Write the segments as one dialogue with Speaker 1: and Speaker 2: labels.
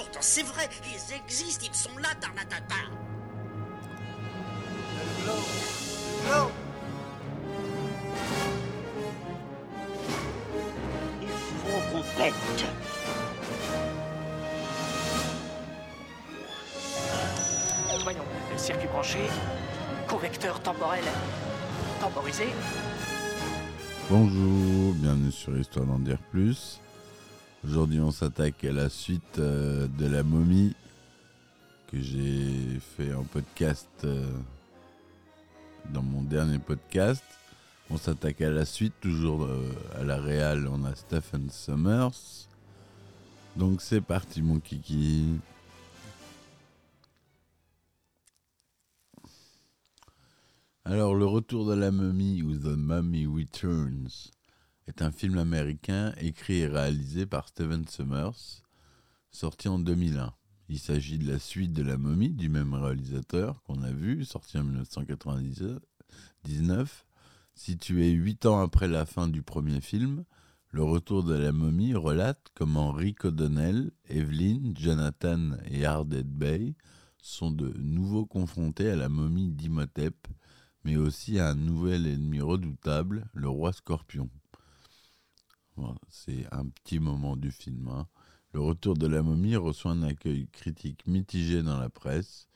Speaker 1: pourtant c'est vrai, ils existent, ils sont là, Tarnatata.
Speaker 2: Il faut qu'on pète
Speaker 3: Voyons, circuit branché, convecteur temporel temporisé.
Speaker 4: Bonjour, bienvenue sur Histoire d'en dire plus. Aujourd'hui, on s'attaque à la suite euh, de la momie que j'ai fait en podcast euh, dans mon dernier podcast. On s'attaque à la suite, toujours euh, à la réal, on a Stephen Summers. Donc c'est parti mon kiki. Alors, Le Retour de la momie ou The Mummy Returns est un film américain écrit et réalisé par Steven Summers, sorti en 2001. Il s'agit de la suite de La momie du même réalisateur qu'on a vu, sorti en 1999. Situé huit ans après la fin du premier film, Le Retour de la momie relate comment Rick O'Donnell, Evelyn, Jonathan et Ardette Bay sont de nouveau confrontés à la momie d'Imhotep, mais aussi à un nouvel ennemi redoutable, le roi scorpion. C'est un petit moment du film. hein. Le retour de la momie reçoit un accueil critique mitigé dans la presse.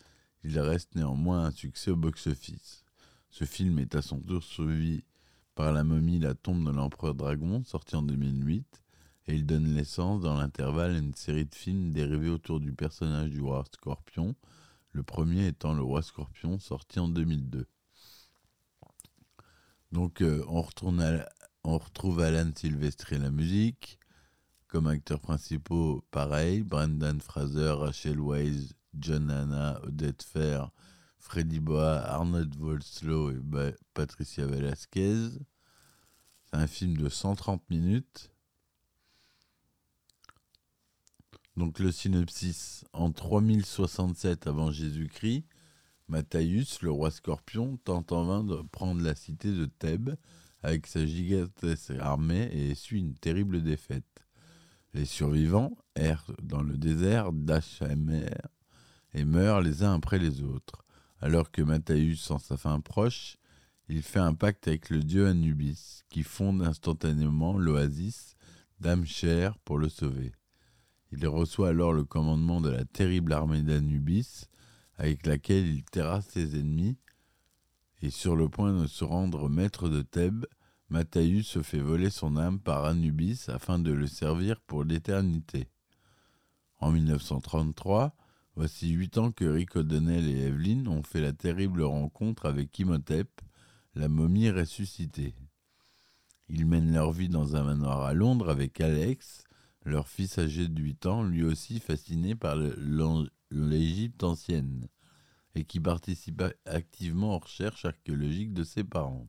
Speaker 4: Il reste néanmoins un succès au box-office. Ce film est à son tour suivi par La momie, la tombe de l'empereur dragon, sorti en 2008, et il donne naissance dans l'intervalle à une série de films dérivés autour du personnage du roi scorpion, le premier étant le roi scorpion, sorti en 2002. Donc euh, on, retourne à- on retrouve Alan Silvestri à la musique. Comme acteurs principaux, pareil, Brendan Fraser, Rachel Weisz, John Hanna, Odette Fair, Freddy Boa, Arnold Vosloo et Patricia Velasquez. C'est un film de 130 minutes. Donc le synopsis, en 3067 avant Jésus-Christ, Matthäus, le roi scorpion, tente en vain de prendre la cité de Thèbes avec sa gigantesque armée et essuie une terrible défaite. Les survivants errent dans le désert d'Achamer et meurent les uns après les autres. Alors que Matthäus sent sa fin proche, il fait un pacte avec le dieu Anubis, qui fonde instantanément l'oasis d'Amcher pour le sauver. Il reçoit alors le commandement de la terrible armée d'Anubis, avec laquelle il terrasse ses ennemis, et sur le point de se rendre maître de Thèbes, Matthäus se fait voler son âme par Anubis afin de le servir pour l'éternité. En 1933, voici huit ans que Rick O'Donnell et Evelyn ont fait la terrible rencontre avec Imhotep, la momie ressuscitée. Ils mènent leur vie dans un manoir à Londres avec Alex, leur fils âgé de 8 ans, lui aussi fasciné par l'Égypte ancienne, et qui participe a- activement aux recherches archéologiques de ses parents.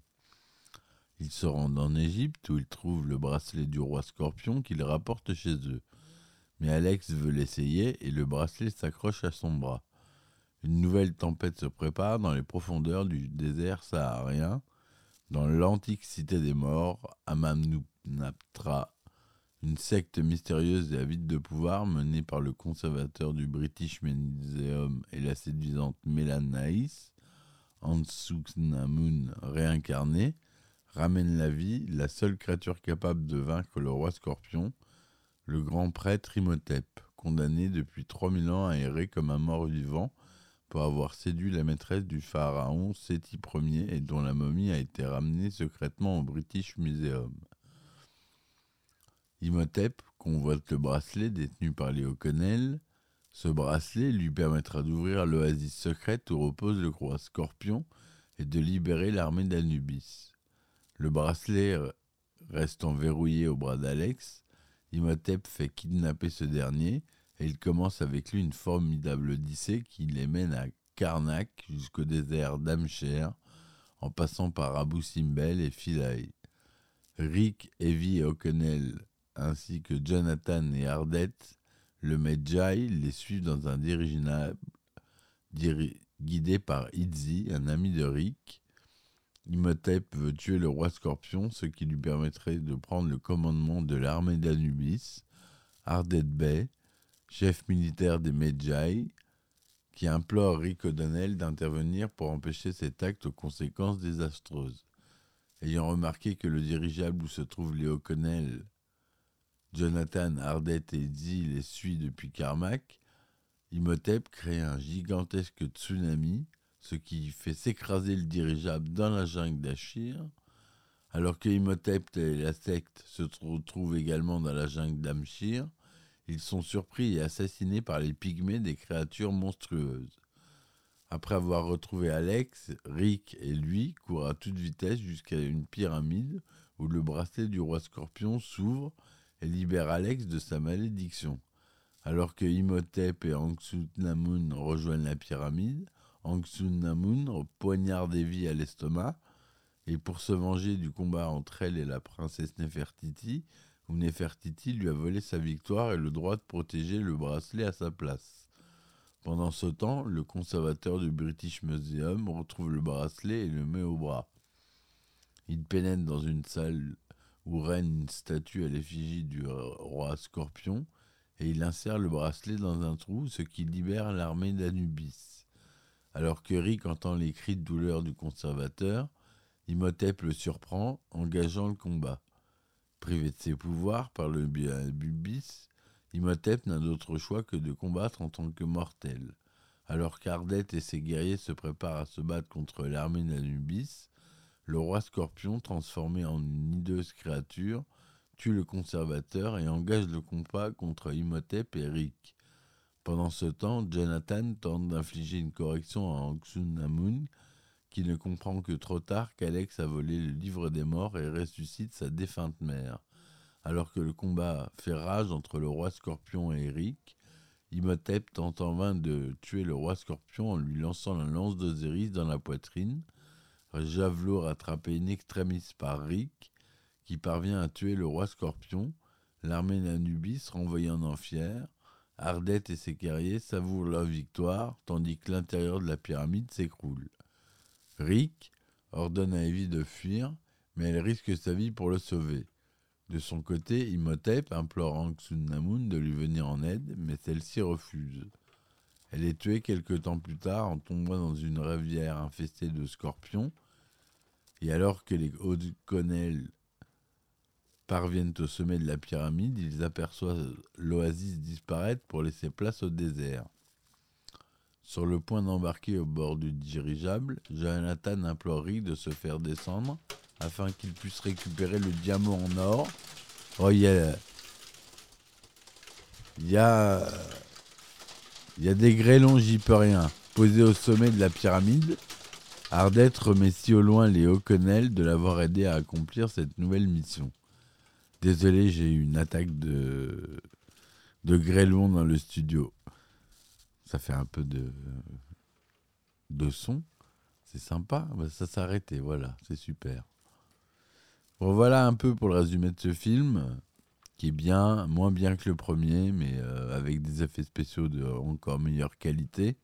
Speaker 4: Ils se rendent en Égypte où ils trouvent le bracelet du roi scorpion qu'ils rapportent chez eux. Mais Alex veut l'essayer et le bracelet s'accroche à son bras. Une nouvelle tempête se prépare dans les profondeurs du désert saharien, dans l'antique cité des morts, Amamnaptra, une secte mystérieuse et avide de pouvoir menée par le conservateur du British Museum et la séduisante Mélan Naïs, Ansuknamun réincarnée, ramène la vie la seule créature capable de vaincre le roi scorpion, le grand prêtre Imhotep, condamné depuis 3000 ans à errer comme un mort-vivant pour avoir séduit la maîtresse du pharaon Séti Ier et dont la momie a été ramenée secrètement au British Museum. Imhotep convoite le bracelet détenu par les O'Connell. Ce bracelet lui permettra d'ouvrir l'oasis secrète où repose le roi Scorpion et de libérer l'armée d'Anubis. Le bracelet restant verrouillé au bras d'Alex, Imhotep fait kidnapper ce dernier et il commence avec lui une formidable odyssée qui les mène à Karnak jusqu'au désert d'Amcher en passant par Abu Simbel et Philae. Rick, Evie et O'Connell ainsi que Jonathan et Ardette, le Medjay, les suivent dans un dirigeable diri- guidé par Izzy, un ami de Rick. Imhotep veut tuer le roi Scorpion, ce qui lui permettrait de prendre le commandement de l'armée d'Anubis. Ardet Bey, chef militaire des Medjay, qui implore Rick O'Donnell d'intervenir pour empêcher cet acte aux conséquences désastreuses. Ayant remarqué que le dirigeable où se trouve Léo O'Connell, Jonathan, Ardet et Dee les suit depuis Carmack, Imhotep crée un gigantesque tsunami, ce qui fait s'écraser le dirigeable dans la jungle d'Achir, alors que Imhotep et la secte se retrouvent également dans la jungle d'Amshir, ils sont surpris et assassinés par les pygmées des créatures monstrueuses. Après avoir retrouvé Alex, Rick et lui courent à toute vitesse jusqu'à une pyramide où le bracelet du roi scorpion s'ouvre et libère Alex de sa malédiction. Alors que Imhotep et Namun rejoignent la pyramide, Namun poignarde Evie à l'estomac, et pour se venger du combat entre elle et la princesse Nefertiti, où Nefertiti lui a volé sa victoire et le droit de protéger le bracelet à sa place. Pendant ce temps, le conservateur du British Museum retrouve le bracelet et le met au bras. Il pénètre dans une salle où règne une statue à l'effigie du roi Scorpion et il insère le bracelet dans un trou, ce qui libère l'armée d'Anubis. Alors que Rick entend les cris de douleur du conservateur, Imhotep le surprend, engageant le combat. Privé de ses pouvoirs par le Bubis, Imhotep n'a d'autre choix que de combattre en tant que mortel. Alors qu'Ardet et ses guerriers se préparent à se battre contre l'armée d'Anubis, le roi Scorpion, transformé en une hideuse créature, tue le conservateur et engage le combat contre Imhotep et Rick. Pendant ce temps, Jonathan tente d'infliger une correction à Anxunamun, qui ne comprend que trop tard qu'Alex a volé le livre des morts et ressuscite sa défunte mère. Alors que le combat fait rage entre le roi Scorpion et Eric, Imhotep tente en vain de tuer le roi Scorpion en lui lançant la lance d'Osiris dans la poitrine. Javelot rattrapé in extremis par Rick, qui parvient à tuer le roi Scorpion, l'armée d'Anubis renvoyée en enfer, Ardet et ses guerriers savourent leur victoire, tandis que l'intérieur de la pyramide s'écroule. Rick ordonne à Evie de fuir, mais elle risque sa vie pour le sauver. De son côté, Imhotep implore Anxunamun de lui venir en aide, mais celle-ci refuse. Elle est tuée quelque temps plus tard en tombant dans une rivière infestée de scorpions, et alors que les O'Connell parviennent au sommet de la pyramide, ils aperçoivent l'oasis disparaître pour laisser place au désert. Sur le point d'embarquer au bord du dirigeable, Jonathan implore Rick de se faire descendre afin qu'il puisse récupérer le diamant en or. Oh, il y a. Il y a. Il y a des grêlons, j'y peux rien. Posés au sommet de la pyramide, Ardet remet si au loin les O'Connell de l'avoir aidé à accomplir cette nouvelle mission. Désolé, j'ai eu une attaque de, de grêlons dans le studio. Ça fait un peu de, de son. C'est sympa. Bah, ça arrêté, voilà, c'est super. Voilà un peu pour le résumé de ce film, qui est bien, moins bien que le premier, mais euh, avec des effets spéciaux de encore meilleure qualité.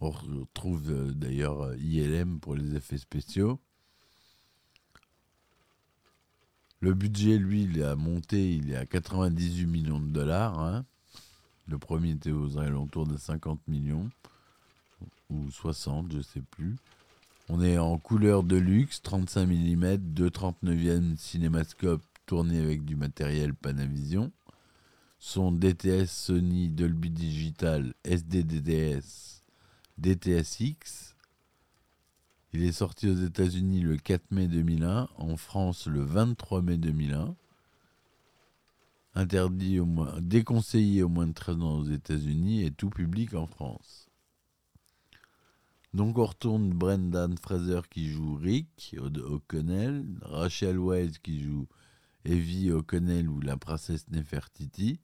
Speaker 4: On retrouve euh, d'ailleurs euh, ILM pour les effets spéciaux. Le budget, lui, il a monté, il est à 98 millions de dollars. Hein. Le premier était aux alentours de 50 millions, ou 60, je ne sais plus. On est en couleur de luxe, 35 mm, 2,39e cinémascope tourné avec du matériel Panavision. Son DTS Sony Dolby Digital SDDDS DTSX. Il est sorti aux États-Unis le 4 mai 2001, en France le 23 mai 2001. Interdit au moins, déconseillé au moins de 13 ans aux États-Unis et tout public en France. Donc on retourne Brendan Fraser qui joue Rick O'Connell, Rachel Weisz qui joue Evie O'Connell ou la princesse Nefertiti,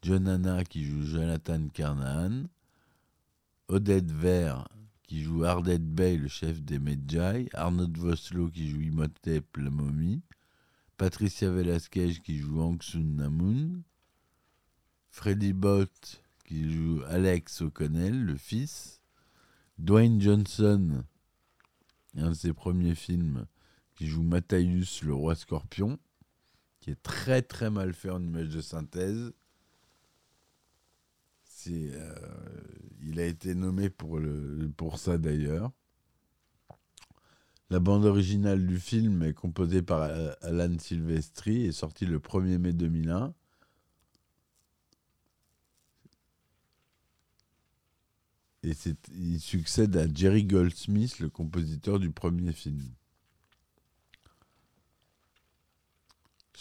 Speaker 4: John Anna qui joue Jonathan Carnahan, Odette Vert qui joue Ardet Bay, le chef des Medjay, Arnold Voslo qui joue Imhotep, la momie, Patricia Velasquez qui joue Angsun Namun, Freddy Bott qui joue Alex O'Connell, le fils, Dwayne Johnson, un de ses premiers films, qui joue Matthäus, le roi scorpion, qui est très très mal fait en image de synthèse. C'est, euh, il a été nommé pour, ça d'ailleurs. La bande originale du film est composée par Alan Silvestri et est sortie le 1er mai 2001. Et il succède à Jerry Goldsmith, le compositeur du premier film.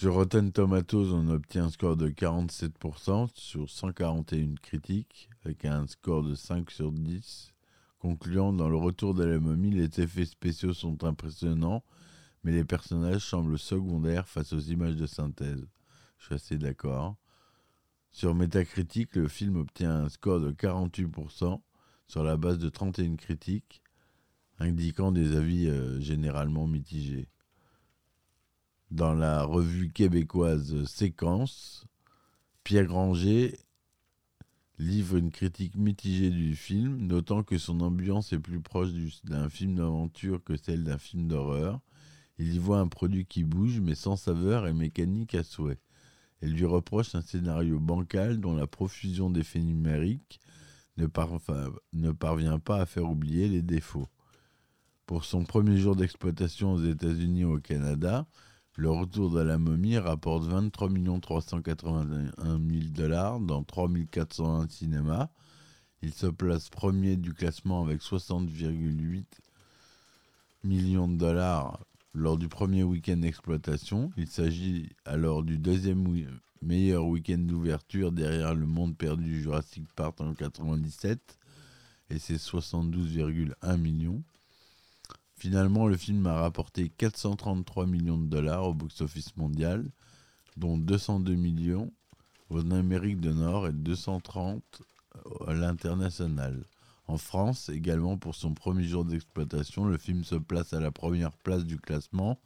Speaker 4: Sur Rotten Tomatoes, on obtient un score de 47% sur 141 critiques, avec un score de 5 sur 10, concluant dans le retour de la momie, les effets spéciaux sont impressionnants, mais les personnages semblent secondaires face aux images de synthèse. Je suis assez d'accord. Sur Metacritic, le film obtient un score de 48% sur la base de 31 critiques, indiquant des avis euh, généralement mitigés dans la revue québécoise Séquence, Pierre Granger livre une critique mitigée du film, notant que son ambiance est plus proche d'un film d'aventure que celle d'un film d'horreur. Il y voit un produit qui bouge, mais sans saveur et mécanique à souhait. Elle lui reproche un scénario bancal dont la profusion d'effets numériques ne, ne parvient pas à faire oublier les défauts. Pour son premier jour d'exploitation aux États-Unis et au Canada, le retour de la momie rapporte 23 381 000 dollars dans 3 401 cinémas. Il se place premier du classement avec 60,8 millions de dollars lors du premier week-end d'exploitation. Il s'agit alors du deuxième meilleur week-end d'ouverture derrière Le Monde perdu Jurassic Park en 97 et ses 72,1 millions. Finalement, le film a rapporté 433 millions de dollars au box-office mondial, dont 202 millions en Amérique du Nord et 230 à l'international. En France, également pour son premier jour d'exploitation, le film se place à la première place du classement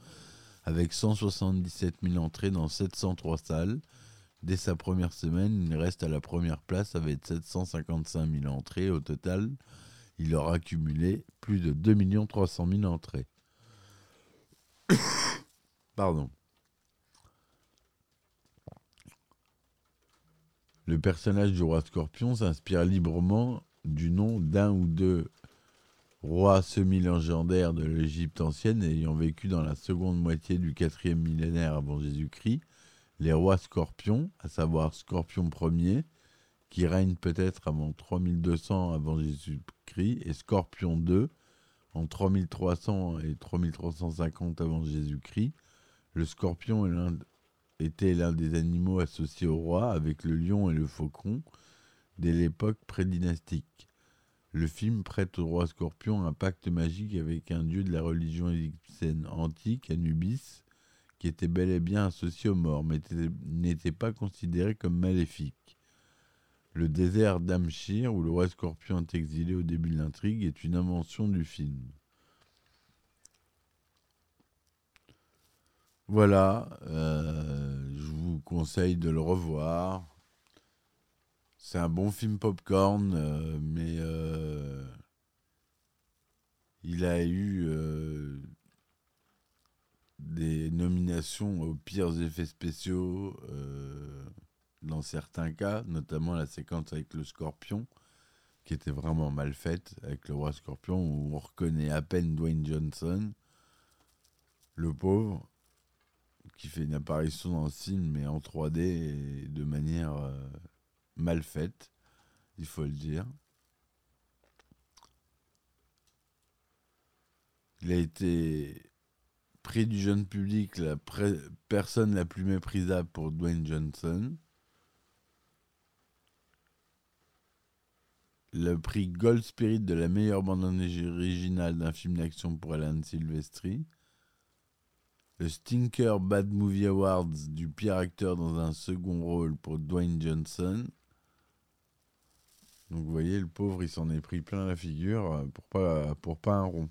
Speaker 4: avec 177 000 entrées dans 703 salles. Dès sa première semaine, il reste à la première place avec 755 000 entrées au total il aura accumulé plus de 2 300 000 entrées. Pardon. Le personnage du roi Scorpion s'inspire librement du nom d'un ou deux rois semi-légendaires de l'Égypte ancienne ayant vécu dans la seconde moitié du quatrième millénaire avant Jésus-Christ, les rois scorpions, à savoir Scorpion Ier, qui règne peut-être avant 3200 avant Jésus-Christ, et Scorpion 2 en 3300 et 3350 avant Jésus-Christ. Le scorpion était l'un des animaux associés au roi avec le lion et le faucon dès l'époque prédynastique. Le film prête au roi scorpion un pacte magique avec un dieu de la religion égyptienne antique, Anubis, qui était bel et bien associé aux morts, mais n'était pas considéré comme maléfique. Le désert d'Amshir, où le roi scorpion est exilé au début de l'intrigue, est une invention du film. Voilà, euh, je vous conseille de le revoir. C'est un bon film popcorn, euh, mais euh, il a eu des nominations aux pires effets spéciaux dans certains cas, notamment la séquence avec le scorpion, qui était vraiment mal faite, avec le roi scorpion, où on reconnaît à peine Dwayne Johnson, le pauvre, qui fait une apparition dans le film, mais en 3D et de manière euh, mal faite, il faut le dire. Il a été pris du jeune public la personne la plus méprisable pour Dwayne Johnson. Le prix Gold Spirit de la meilleure bande originale d'un film d'action pour Alan Silvestri, le Stinker Bad Movie Awards du pire acteur dans un second rôle pour Dwayne Johnson. Donc vous voyez, le pauvre, il s'en est pris plein la figure euh, pour pas, pour un rond.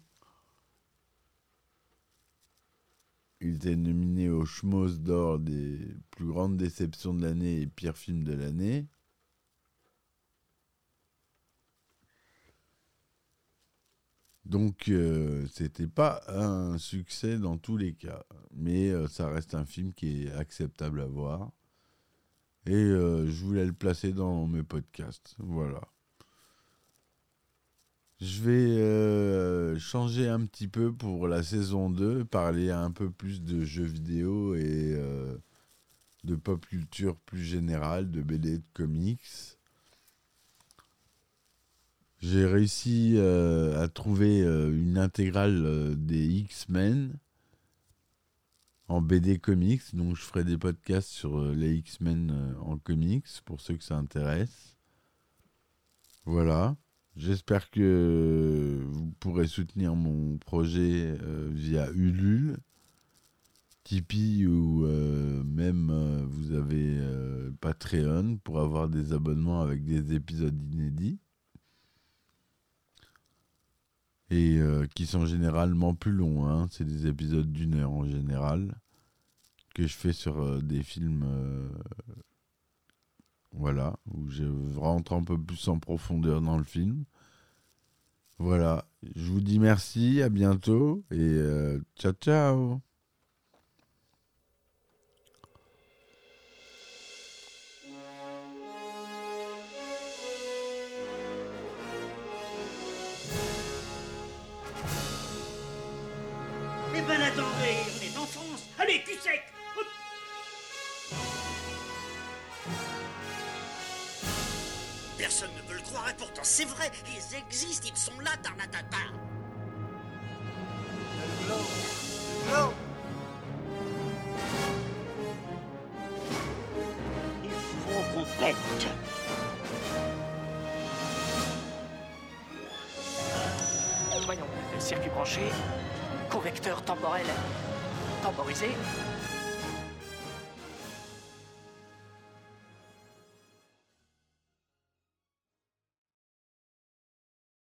Speaker 4: Il était nominé au Schmoz d'or des plus grandes déceptions de l'année et pire film de l'année. Donc, euh, c'était pas un succès dans tous les cas. Mais euh, ça reste un film qui est acceptable à voir. Et euh, je voulais le placer dans mes podcasts. Voilà. Je vais euh, changer un petit peu pour la saison 2, parler un peu plus de jeux vidéo et de pop culture plus générale, de BD, de comics. J'ai réussi euh, à trouver euh, une intégrale euh, des X-Men en BD comics, donc je ferai des podcasts sur les X-Men en comics pour ceux que ça intéresse. Voilà. J'espère que vous pourrez soutenir mon projet via Ulule, Tipeee ou même vous avez Patreon pour avoir des abonnements avec des épisodes inédits et euh, qui sont généralement plus longs. hein. C'est des épisodes d'une heure en général que je fais sur euh, des films, euh, voilà, où je rentre un peu plus en profondeur dans le film. Voilà, je vous dis merci, à bientôt et ciao ciao.
Speaker 1: Personne ne veut le croire et pourtant c'est vrai, ils existent, ils sont là, Tarnatata.
Speaker 2: Il faut qu'on pète.
Speaker 3: Voyons, circuit branché, convecteur temporel temporisé,